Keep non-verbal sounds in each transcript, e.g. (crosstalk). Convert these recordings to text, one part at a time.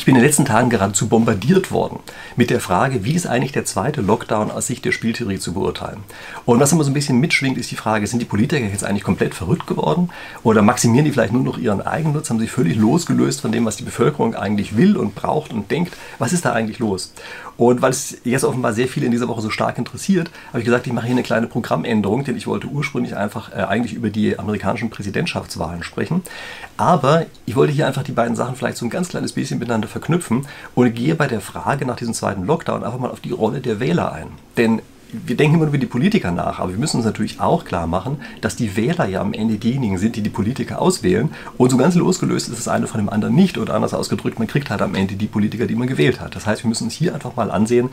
Ich bin in den letzten Tagen geradezu bombardiert worden mit der Frage, wie ist eigentlich der zweite Lockdown aus Sicht der Spieltheorie zu beurteilen? Und was immer so ein bisschen mitschwingt, ist die Frage, sind die Politiker jetzt eigentlich komplett verrückt geworden? Oder maximieren die vielleicht nur noch ihren Eigennutz? Haben sich völlig losgelöst von dem, was die Bevölkerung eigentlich will und braucht und denkt? Was ist da eigentlich los? Und weil es jetzt offenbar sehr viele in dieser Woche so stark interessiert, habe ich gesagt, ich mache hier eine kleine Programmänderung, denn ich wollte ursprünglich einfach äh, eigentlich über die amerikanischen Präsidentschaftswahlen sprechen. Aber ich wollte hier einfach die beiden Sachen vielleicht so ein ganz kleines bisschen miteinander verknüpfen und gehe bei der Frage nach diesem zweiten Lockdown einfach mal auf die Rolle der Wähler ein. Denn wir denken immer über die Politiker nach, aber wir müssen uns natürlich auch klar machen, dass die Wähler ja am Ende diejenigen sind, die die Politiker auswählen. Und so ganz losgelöst ist das eine von dem anderen nicht. Oder anders ausgedrückt, man kriegt halt am Ende die Politiker, die man gewählt hat. Das heißt, wir müssen uns hier einfach mal ansehen,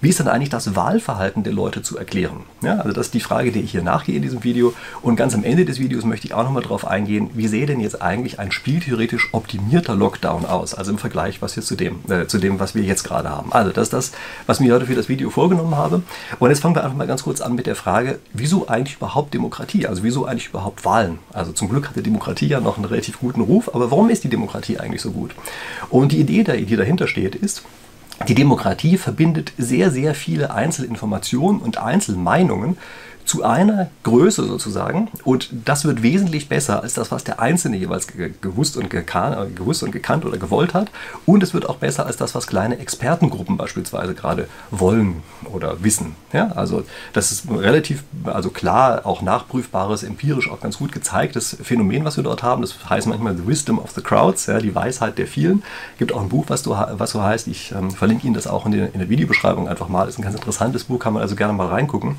wie ist dann eigentlich das Wahlverhalten der Leute zu erklären? Ja, also das ist die Frage, die ich hier nachgehe in diesem Video. Und ganz am Ende des Videos möchte ich auch nochmal darauf eingehen, wie sähe denn jetzt eigentlich ein spieltheoretisch optimierter Lockdown aus? Also im Vergleich was wir zu dem, äh, zu dem, was wir jetzt gerade haben. Also das ist das, was ich mir heute für das Video vorgenommen habe. Und jetzt fangen wir einfach mal ganz kurz an mit der Frage, wieso eigentlich überhaupt Demokratie? Also wieso eigentlich überhaupt Wahlen? Also zum Glück hat die Demokratie ja noch einen relativ guten Ruf, aber warum ist die Demokratie eigentlich so gut? Und die Idee, die dahinter steht, ist, die Demokratie verbindet sehr, sehr viele Einzelinformationen und Einzelmeinungen zu einer Größe sozusagen. Und das wird wesentlich besser als das, was der Einzelne jeweils gewusst und, äh, gewusst und gekannt oder gewollt hat. Und es wird auch besser als das, was kleine Expertengruppen beispielsweise gerade wollen oder wissen. Ja, also das ist relativ, also klar, auch nachprüfbares, empirisch auch ganz gut gezeigtes Phänomen, was wir dort haben. Das heißt manchmal The Wisdom of the Crowds, ja, die Weisheit der vielen. Es gibt auch ein Buch, was, du, was so heißt. Ich ähm, verlinke Ihnen das auch in der, in der Videobeschreibung einfach mal. Das ist ein ganz interessantes Buch, kann man also gerne mal reingucken.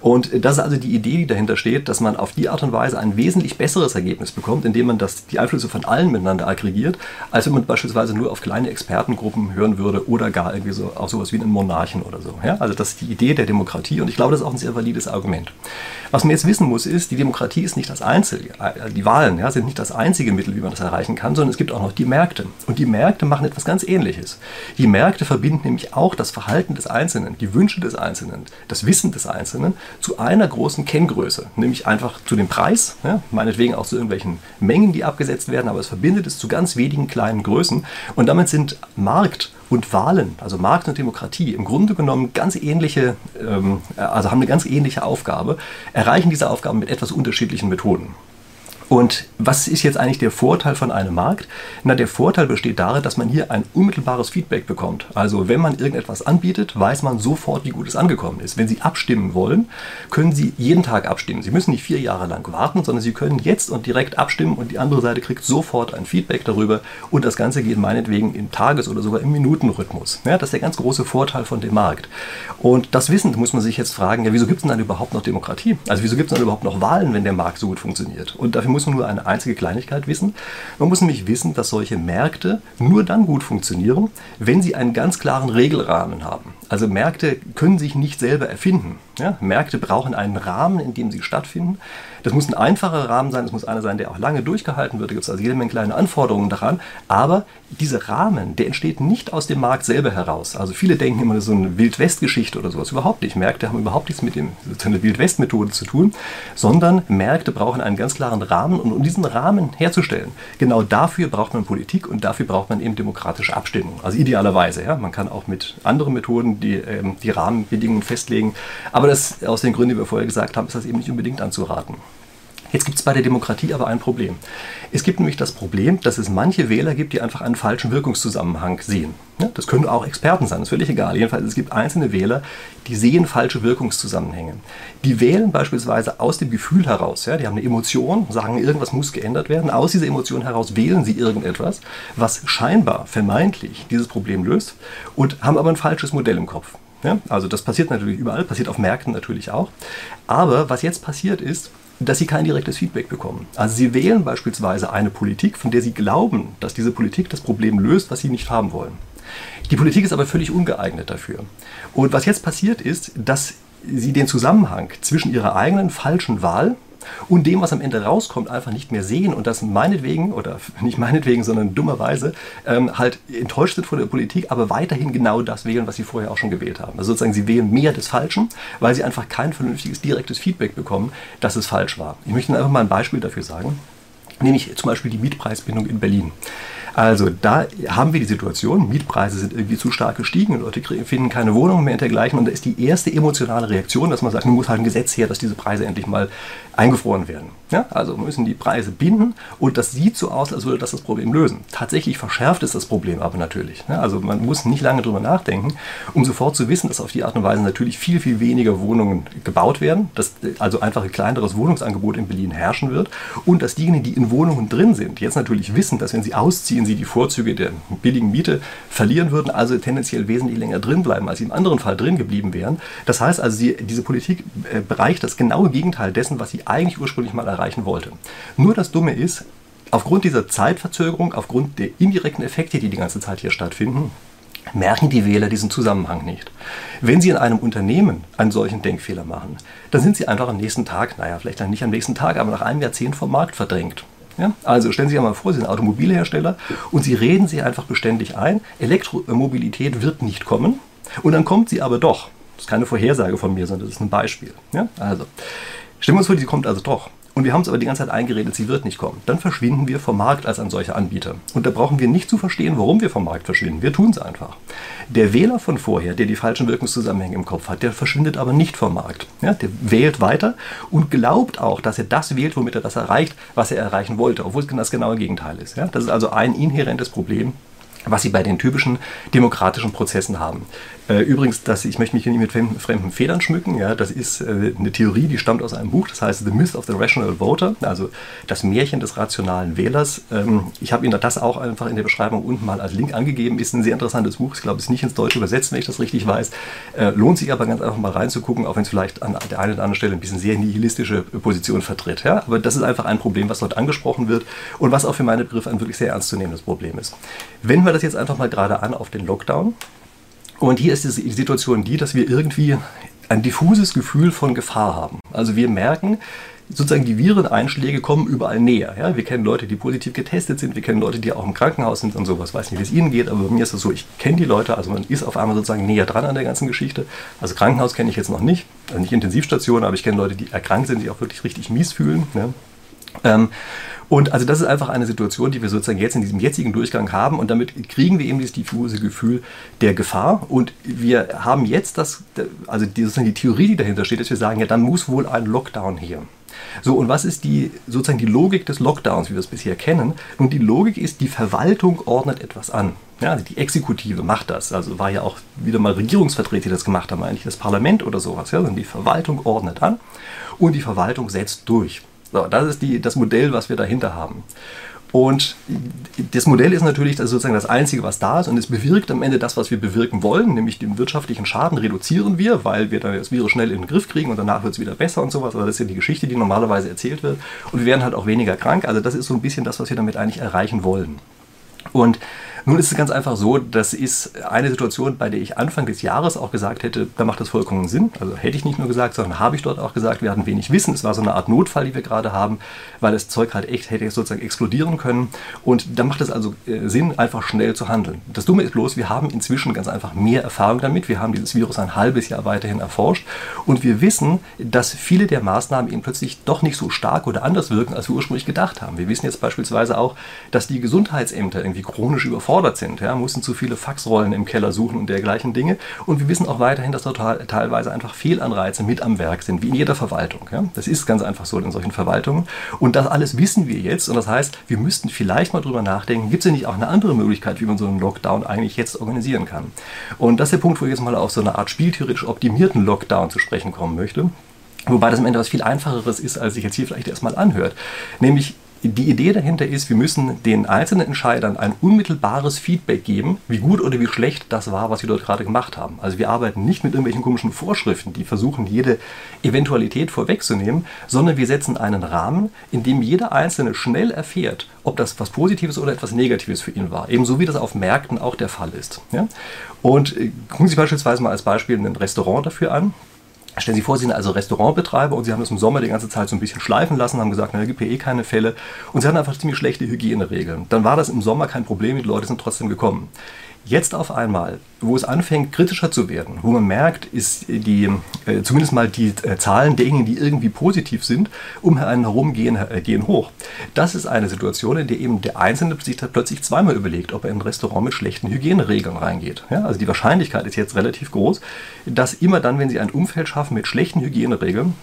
Und das ist also die Idee, die dahinter steht, dass man auf die Art und Weise ein wesentlich besseres Ergebnis bekommt, indem man das, die Einflüsse von allen miteinander aggregiert, als wenn man beispielsweise nur auf kleine Expertengruppen hören würde oder gar irgendwie so auf sowas wie einen Monarchen oder so. Ja? Also das ist die Idee der Demokratie und ich glaube, das ist auch ein sehr valides Argument. Was man jetzt wissen muss, ist, die Demokratie ist nicht das Einzige, äh, die Wahlen ja, sind nicht das einzige Mittel, wie man das erreichen kann, sondern es gibt auch noch die Märkte. Und die Märkte machen etwas ganz Ähnliches. Die Märkte verbinden nämlich auch das Verhalten des Einzelnen, die Wünsche des Einzelnen, das Wissen des Einzelnen zu einer großen Kenngröße, nämlich einfach zu dem Preis, ja, meinetwegen auch zu irgendwelchen Mengen, die abgesetzt werden, aber es verbindet es zu ganz wenigen kleinen Größen. Und damit sind Markt und Wahlen, also Markt und Demokratie, im Grunde genommen ganz ähnliche, ähm, also haben eine ganz ähnliche Aufgabe, erreichen diese Aufgaben mit etwas unterschiedlichen Methoden. Und was ist jetzt eigentlich der Vorteil von einem Markt? Na, der Vorteil besteht darin, dass man hier ein unmittelbares Feedback bekommt. Also wenn man irgendetwas anbietet, weiß man sofort, wie gut es angekommen ist. Wenn Sie abstimmen wollen, können Sie jeden Tag abstimmen. Sie müssen nicht vier Jahre lang warten, sondern Sie können jetzt und direkt abstimmen und die andere Seite kriegt sofort ein Feedback darüber und das Ganze geht meinetwegen im Tages- oder sogar im Minutenrhythmus. Ja, das ist der ganz große Vorteil von dem Markt. Und das Wissen muss man sich jetzt fragen, ja, wieso gibt es denn dann überhaupt noch Demokratie? Also wieso gibt es dann überhaupt noch Wahlen, wenn der Markt so gut funktioniert? Und dafür muss muss nur eine einzige Kleinigkeit wissen. Man muss nämlich wissen, dass solche Märkte nur dann gut funktionieren, wenn sie einen ganz klaren Regelrahmen haben. Also Märkte können sich nicht selber erfinden. Ja? Märkte brauchen einen Rahmen, in dem sie stattfinden. Das muss ein einfacher Rahmen sein, das muss einer sein, der auch lange durchgehalten wird. Da gibt es also jede Menge kleine Anforderungen daran. Aber dieser Rahmen, der entsteht nicht aus dem Markt selber heraus. Also viele denken immer, das ist so eine Wildwest-Geschichte oder sowas. Überhaupt nicht. Märkte haben überhaupt nichts mit einer Wildwest-Methode zu tun, sondern Märkte brauchen einen ganz klaren Rahmen. Und um diesen Rahmen herzustellen, genau dafür braucht man Politik und dafür braucht man eben demokratische Abstimmung. Also idealerweise. Ja? Man kann auch mit anderen Methoden die, ähm, die Rahmenbedingungen festlegen. Aber das, aus den Gründen, die wir vorher gesagt haben, ist das eben nicht unbedingt anzuraten. Jetzt gibt es bei der Demokratie aber ein Problem. Es gibt nämlich das Problem, dass es manche Wähler gibt, die einfach einen falschen Wirkungszusammenhang sehen. das können auch Experten sein, das ist völlig egal. Jedenfalls, es gibt einzelne Wähler, die sehen falsche Wirkungszusammenhänge. Die wählen beispielsweise aus dem Gefühl heraus. Ja, die haben eine Emotion, sagen, irgendwas muss geändert werden. Aus dieser Emotion heraus wählen sie irgendetwas, was scheinbar, vermeintlich dieses Problem löst und haben aber ein falsches Modell im Kopf. Ja, also das passiert natürlich überall, passiert auf Märkten natürlich auch. Aber was jetzt passiert ist, dass sie kein direktes Feedback bekommen. Also sie wählen beispielsweise eine Politik, von der sie glauben, dass diese Politik das Problem löst, was sie nicht haben wollen. Die Politik ist aber völlig ungeeignet dafür. Und was jetzt passiert ist, dass sie den Zusammenhang zwischen ihrer eigenen falschen Wahl und dem, was am Ende rauskommt, einfach nicht mehr sehen und das meinetwegen, oder (laughs) nicht meinetwegen, sondern dummerweise, ähm, halt enttäuscht sind von der Politik, aber weiterhin genau das wählen, was sie vorher auch schon gewählt haben. Also sozusagen, sie wählen mehr des Falschen, weil sie einfach kein vernünftiges, direktes Feedback bekommen, dass es falsch war. Ich möchte Ihnen einfach mal ein Beispiel dafür sagen. Nämlich zum Beispiel die Mietpreisbindung in Berlin. Also da haben wir die Situation, Mietpreise sind irgendwie zu stark gestiegen, Leute finden keine Wohnung mehr und dergleichen und da ist die erste emotionale Reaktion, dass man sagt, nun muss halt ein Gesetz her, dass diese Preise endlich mal eingefroren werden. Ja? Also müssen die Preise binden und das sieht so aus, als würde das das Problem lösen. Tatsächlich verschärft es das Problem aber natürlich. Ja? Also man muss nicht lange drüber nachdenken, um sofort zu wissen, dass auf die Art und Weise natürlich viel, viel weniger Wohnungen gebaut werden, dass also einfach ein kleineres Wohnungsangebot in Berlin herrschen wird und dass diejenigen, die in Wohnungen drin sind, jetzt natürlich wissen, dass wenn sie ausziehen, sie die Vorzüge der billigen Miete verlieren würden, also tendenziell wesentlich länger drin bleiben, als sie im anderen Fall drin geblieben wären. Das heißt also, sie, diese Politik äh, bereicht das genaue Gegenteil dessen, was sie eigentlich ursprünglich mal erreichen wollte. Nur das Dumme ist, aufgrund dieser Zeitverzögerung, aufgrund der indirekten Effekte, die die ganze Zeit hier stattfinden, merken die Wähler diesen Zusammenhang nicht. Wenn Sie in einem Unternehmen einen solchen Denkfehler machen, dann sind Sie einfach am nächsten Tag, naja, vielleicht dann nicht am nächsten Tag, aber nach einem Jahrzehnt vom Markt verdrängt. Ja? Also stellen Sie sich mal vor, Sie sind Automobilhersteller und Sie reden sich einfach beständig ein, Elektromobilität wird nicht kommen und dann kommt sie aber doch. Das ist keine Vorhersage von mir, sondern das ist ein Beispiel. Ja? Also, stellen wir uns vor, sie kommt also doch und wir haben uns aber die ganze Zeit eingeredet, sie wird nicht kommen, dann verschwinden wir vom Markt als ein solcher Anbieter. Und da brauchen wir nicht zu verstehen, warum wir vom Markt verschwinden. Wir tun es einfach. Der Wähler von vorher, der die falschen Wirkungszusammenhänge im Kopf hat, der verschwindet aber nicht vom Markt. Ja, der wählt weiter und glaubt auch, dass er das wählt, womit er das erreicht, was er erreichen wollte, obwohl es genau das genaue Gegenteil ist. Ja, das ist also ein inhärentes Problem was sie bei den typischen demokratischen Prozessen haben. Äh, übrigens, das, ich möchte mich hier nicht mit fremden Federn schmücken. Ja, das ist äh, eine Theorie, die stammt aus einem Buch, das heißt The Myth of the Rational Voter, also das Märchen des rationalen Wählers. Ähm, ich habe Ihnen das auch einfach in der Beschreibung unten mal als Link angegeben. Ist ein sehr interessantes Buch. Ich glaube, es ist nicht ins Deutsche übersetzt, wenn ich das richtig weiß. Äh, lohnt sich aber ganz einfach mal reinzugucken, auch wenn es vielleicht an der einen oder anderen Stelle ein bisschen sehr nihilistische Position vertritt. Ja? Aber das ist einfach ein Problem, was dort angesprochen wird und was auch für meine Begriffe ein wirklich sehr ernstzunehmendes Problem ist. Wenden wir das jetzt einfach mal gerade an auf den Lockdown. Und hier ist die Situation die, dass wir irgendwie ein diffuses Gefühl von Gefahr haben. Also wir merken, sozusagen die Vireneinschläge kommen überall näher. Ja? Wir kennen Leute, die positiv getestet sind, wir kennen Leute, die auch im Krankenhaus sind und sowas. Weiß nicht, wie es Ihnen geht, aber bei mir ist es so, ich kenne die Leute, also man ist auf einmal sozusagen näher dran an der ganzen Geschichte. Also Krankenhaus kenne ich jetzt noch nicht, also nicht Intensivstation, aber ich kenne Leute, die erkrankt sind, die auch wirklich richtig mies fühlen. Ja? Ähm, und also das ist einfach eine Situation, die wir sozusagen jetzt in diesem jetzigen Durchgang haben und damit kriegen wir eben dieses diffuse Gefühl der Gefahr und wir haben jetzt das, also die, sozusagen die Theorie, die dahinter steht, dass wir sagen, ja, dann muss wohl ein Lockdown her. So, und was ist die, sozusagen die Logik des Lockdowns, wie wir es bisher kennen? Nun, die Logik ist, die Verwaltung ordnet etwas an. Ja, also die Exekutive macht das. Also war ja auch wieder mal Regierungsvertreter, die das gemacht haben, eigentlich das Parlament oder sowas. Ja, sondern die Verwaltung ordnet an und die Verwaltung setzt durch. So, das ist die, das Modell, was wir dahinter haben. Und das Modell ist natürlich das sozusagen das Einzige, was da ist und es bewirkt am Ende das, was wir bewirken wollen, nämlich den wirtschaftlichen Schaden reduzieren wir, weil wir dann das Virus schnell in den Griff kriegen und danach wird es wieder besser und sowas. Also das ist ja die Geschichte, die normalerweise erzählt wird. Und wir werden halt auch weniger krank. Also das ist so ein bisschen das, was wir damit eigentlich erreichen wollen. Und nun ist es ganz einfach so, das ist eine Situation, bei der ich Anfang des Jahres auch gesagt hätte, da macht das vollkommen Sinn. Also hätte ich nicht nur gesagt, sondern habe ich dort auch gesagt, wir hatten wenig Wissen. Es war so eine Art Notfall, die wir gerade haben, weil das Zeug halt echt hätte sozusagen explodieren können. Und da macht es also äh, Sinn, einfach schnell zu handeln. Das Dumme ist bloß, wir haben inzwischen ganz einfach mehr Erfahrung damit. Wir haben dieses Virus ein halbes Jahr weiterhin erforscht und wir wissen, dass viele der Maßnahmen eben plötzlich doch nicht so stark oder anders wirken, als wir ursprünglich gedacht haben. Wir wissen jetzt beispielsweise auch, dass die Gesundheitsämter irgendwie chronisch überfordert überfordert sind, ja, mussten zu viele Faxrollen im Keller suchen und dergleichen Dinge. Und wir wissen auch weiterhin, dass dort teilweise einfach Fehlanreize mit am Werk sind, wie in jeder Verwaltung. Ja. Das ist ganz einfach so in solchen Verwaltungen. Und das alles wissen wir jetzt. Und das heißt, wir müssten vielleicht mal drüber nachdenken, gibt es denn nicht auch eine andere Möglichkeit, wie man so einen Lockdown eigentlich jetzt organisieren kann? Und das ist der Punkt, wo ich jetzt mal auf so eine Art spieltheoretisch optimierten Lockdown zu sprechen kommen möchte. Wobei das am Ende was viel einfacheres ist, als sich jetzt hier vielleicht erstmal anhört. Nämlich die Idee dahinter ist, wir müssen den einzelnen Entscheidern ein unmittelbares Feedback geben, wie gut oder wie schlecht das war, was sie dort gerade gemacht haben. Also wir arbeiten nicht mit irgendwelchen komischen Vorschriften, die versuchen, jede Eventualität vorwegzunehmen, sondern wir setzen einen Rahmen, in dem jeder Einzelne schnell erfährt, ob das was Positives oder etwas Negatives für ihn war. Ebenso wie das auf Märkten auch der Fall ist. Ja? Und äh, gucken Sie beispielsweise mal als Beispiel ein Restaurant dafür an. Stellen Sie vor, Sie sind also Restaurantbetreiber und Sie haben das im Sommer die ganze Zeit so ein bisschen schleifen lassen, haben gesagt, na, da gibt ja eh keine Fälle und Sie hatten einfach ziemlich schlechte Hygieneregeln. Dann war das im Sommer kein Problem, die Leute sind trotzdem gekommen. Jetzt auf einmal, wo es anfängt kritischer zu werden, wo man merkt, ist die, äh, zumindest mal die äh, Zahlen derjenigen, die irgendwie positiv sind, um einen herum gehen, äh, gehen hoch. Das ist eine Situation, in der eben der Einzelne sich plötzlich zweimal überlegt, ob er in ein Restaurant mit schlechten Hygieneregeln reingeht. Ja, also die Wahrscheinlichkeit ist jetzt relativ groß, dass immer dann, wenn Sie ein Umfeld schaffen mit schlechten Hygieneregeln,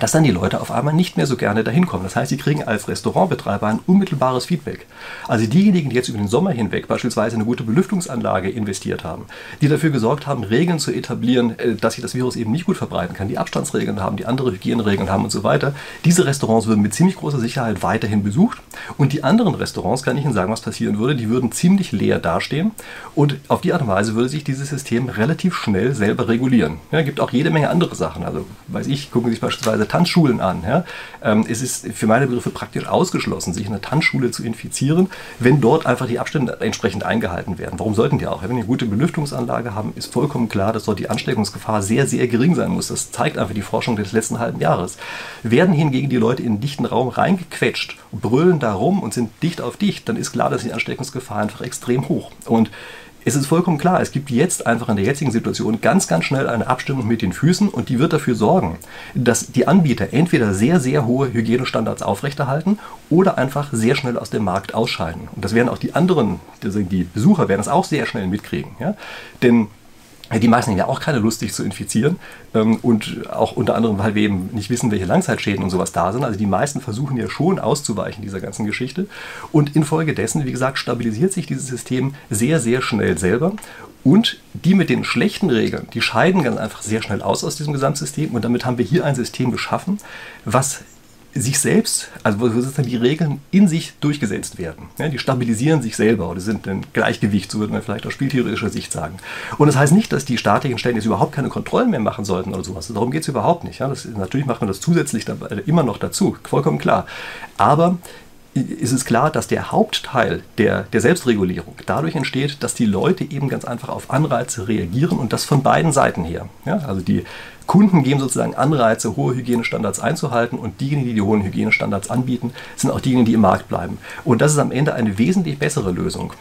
dass dann die Leute auf einmal nicht mehr so gerne dahin kommen. Das heißt, sie kriegen als Restaurantbetreiber ein unmittelbares Feedback. Also diejenigen, die jetzt über den Sommer hinweg beispielsweise eine gute Belüftungsanlage investiert haben, die dafür gesorgt haben, Regeln zu etablieren, äh, dass sich das Virus eben nicht gut verbreiten kann, die Abstandsregeln haben, die andere Hygieneregeln haben und so weiter, diese Restaurants würden mit ziemlich großer Sicherheit weiterhin besucht. Und die anderen Restaurants, kann ich Ihnen sagen, was passieren würde, die würden ziemlich leer dastehen. Und auf die Art und Weise würde sich dieses System relativ schnell selber regulieren. Ja, gibt auch jede Menge andere Sachen. Also, weiß ich, gucken Sie sich beispielsweise beispielsweise Tanzschulen an. Ja? Ähm, es ist für meine Begriffe praktisch ausgeschlossen, sich in einer Tanzschule zu infizieren, wenn dort einfach die Abstände entsprechend eingehalten werden. Warum sollten die auch? Wenn wir eine gute Belüftungsanlage haben, ist vollkommen klar, dass dort die Ansteckungsgefahr sehr, sehr gering sein muss. Das zeigt einfach die Forschung des letzten halben Jahres. Werden hingegen die Leute in einen dichten Raum reingequetscht brüllen da rum und sind dicht auf dicht, dann ist klar, dass die Ansteckungsgefahr einfach extrem hoch. Und es ist vollkommen klar, es gibt jetzt einfach in der jetzigen Situation ganz, ganz schnell eine Abstimmung mit den Füßen und die wird dafür sorgen, dass die Anbieter entweder sehr, sehr hohe Hygienestandards aufrechterhalten oder einfach sehr schnell aus dem Markt ausscheiden. Und das werden auch die anderen, die Besucher werden das auch sehr schnell mitkriegen. Ja? Denn die meisten haben ja auch keine Lust, sich zu infizieren. Ähm, und auch unter anderem, weil wir eben nicht wissen, welche Langzeitschäden und sowas da sind. Also die meisten versuchen ja schon auszuweichen dieser ganzen Geschichte. Und infolgedessen, wie gesagt, stabilisiert sich dieses System sehr, sehr schnell selber. Und die mit den schlechten Regeln, die scheiden ganz einfach sehr schnell aus aus diesem Gesamtsystem. Und damit haben wir hier ein System geschaffen, was sich selbst, also wo sozusagen die Regeln in sich durchgesetzt werden. Ja, die stabilisieren sich selber oder sind ein Gleichgewicht, so würde man vielleicht aus spieltheoretischer Sicht sagen. Und das heißt nicht, dass die staatlichen Stellen jetzt überhaupt keine Kontrollen mehr machen sollten oder sowas. Darum geht es überhaupt nicht. Ja, das, natürlich macht man das zusätzlich dabei, immer noch dazu, vollkommen klar. Aber ist es klar, dass der Hauptteil der, der Selbstregulierung dadurch entsteht, dass die Leute eben ganz einfach auf Anreize reagieren und das von beiden Seiten her. Ja, also die Kunden geben sozusagen Anreize, hohe Hygienestandards einzuhalten und diejenigen, die die hohen Hygienestandards anbieten, sind auch diejenigen, die im Markt bleiben. Und das ist am Ende eine wesentlich bessere Lösung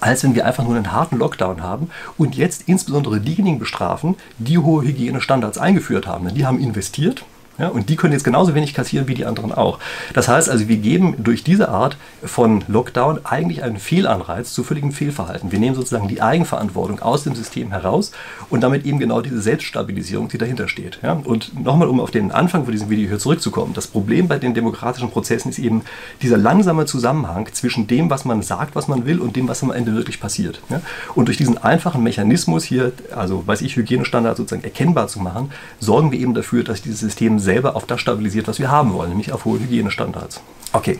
als wenn wir einfach nur einen harten Lockdown haben und jetzt insbesondere diejenigen bestrafen, die hohe Hygienestandards eingeführt haben. Denn die haben investiert, ja, und die können jetzt genauso wenig kassieren wie die anderen auch. Das heißt also, wir geben durch diese Art von Lockdown eigentlich einen Fehlanreiz zu völligem Fehlverhalten. Wir nehmen sozusagen die Eigenverantwortung aus dem System heraus und damit eben genau diese Selbststabilisierung, die dahinter steht. Ja, und nochmal, um auf den Anfang von diesem Video hier zurückzukommen. Das Problem bei den demokratischen Prozessen ist eben dieser langsame Zusammenhang zwischen dem, was man sagt, was man will und dem, was am Ende wirklich passiert. Ja, und durch diesen einfachen Mechanismus hier, also weiß ich, Hygienestandards sozusagen erkennbar zu machen, sorgen wir eben dafür, dass dieses System selber auf das stabilisiert, was wir haben wollen, nämlich auf hohe Hygienestandards. Okay.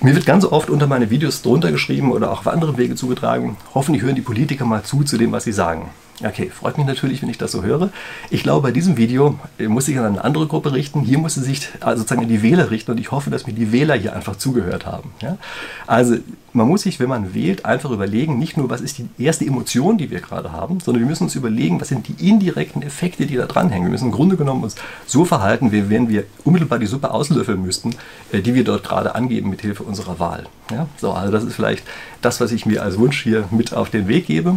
Mir wird ganz oft unter meine Videos drunter geschrieben oder auch auf andere Wege zugetragen, hoffentlich hören die Politiker mal zu zu dem, was sie sagen. Okay, freut mich natürlich, wenn ich das so höre. Ich glaube, bei diesem Video äh, muss ich an eine andere Gruppe richten. Hier muss es sich also sozusagen an die Wähler richten und ich hoffe, dass mir die Wähler hier einfach zugehört haben. Ja? Also man muss sich, wenn man wählt, einfach überlegen, nicht nur, was ist die erste Emotion, die wir gerade haben, sondern wir müssen uns überlegen, was sind die indirekten Effekte, die da dranhängen. Wir müssen im Grunde genommen uns so verhalten, wie wenn wir unmittelbar die Suppe auslöffeln müssten, äh, die wir dort gerade angeben mit Hilfe unserer Wahl. Ja? So, also das ist vielleicht das, was ich mir als Wunsch hier mit auf den Weg gebe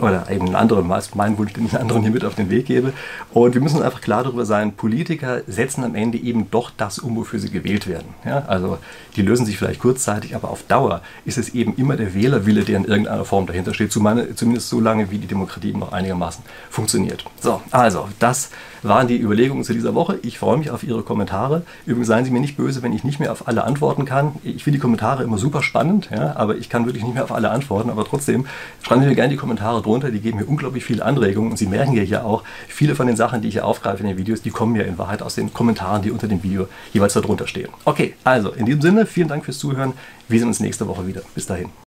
oder eben einen anderen, mein Wunsch, den ich anderen hier mit auf den Weg gebe. Und wir müssen uns einfach klar darüber sein, Politiker setzen am Ende eben doch das um, wofür sie gewählt werden. Ja, also die lösen sich vielleicht kurzzeitig, aber auf Dauer ist es eben immer der Wählerwille, der in irgendeiner Form dahinter steht, zumindest so lange, wie die Demokratie noch einigermaßen funktioniert. So, also das waren die Überlegungen zu dieser Woche. Ich freue mich auf Ihre Kommentare. Übrigens seien Sie mir nicht böse, wenn ich nicht mehr auf alle antworten kann. Ich finde die Kommentare immer super spannend, ja, aber ich kann wirklich nicht mehr auf alle antworten. Aber trotzdem schreiben Sie mir gerne die Kommentare drunter. Die geben mir unglaublich viele Anregungen. Und Sie merken ja hier auch, viele von den Sachen, die ich hier aufgreife in den Videos, die kommen ja in Wahrheit aus den Kommentaren, die unter dem Video jeweils darunter stehen. Okay, also in diesem Sinne, vielen Dank fürs Zuhören. Wir sehen uns nächste Woche wieder. Bis dahin.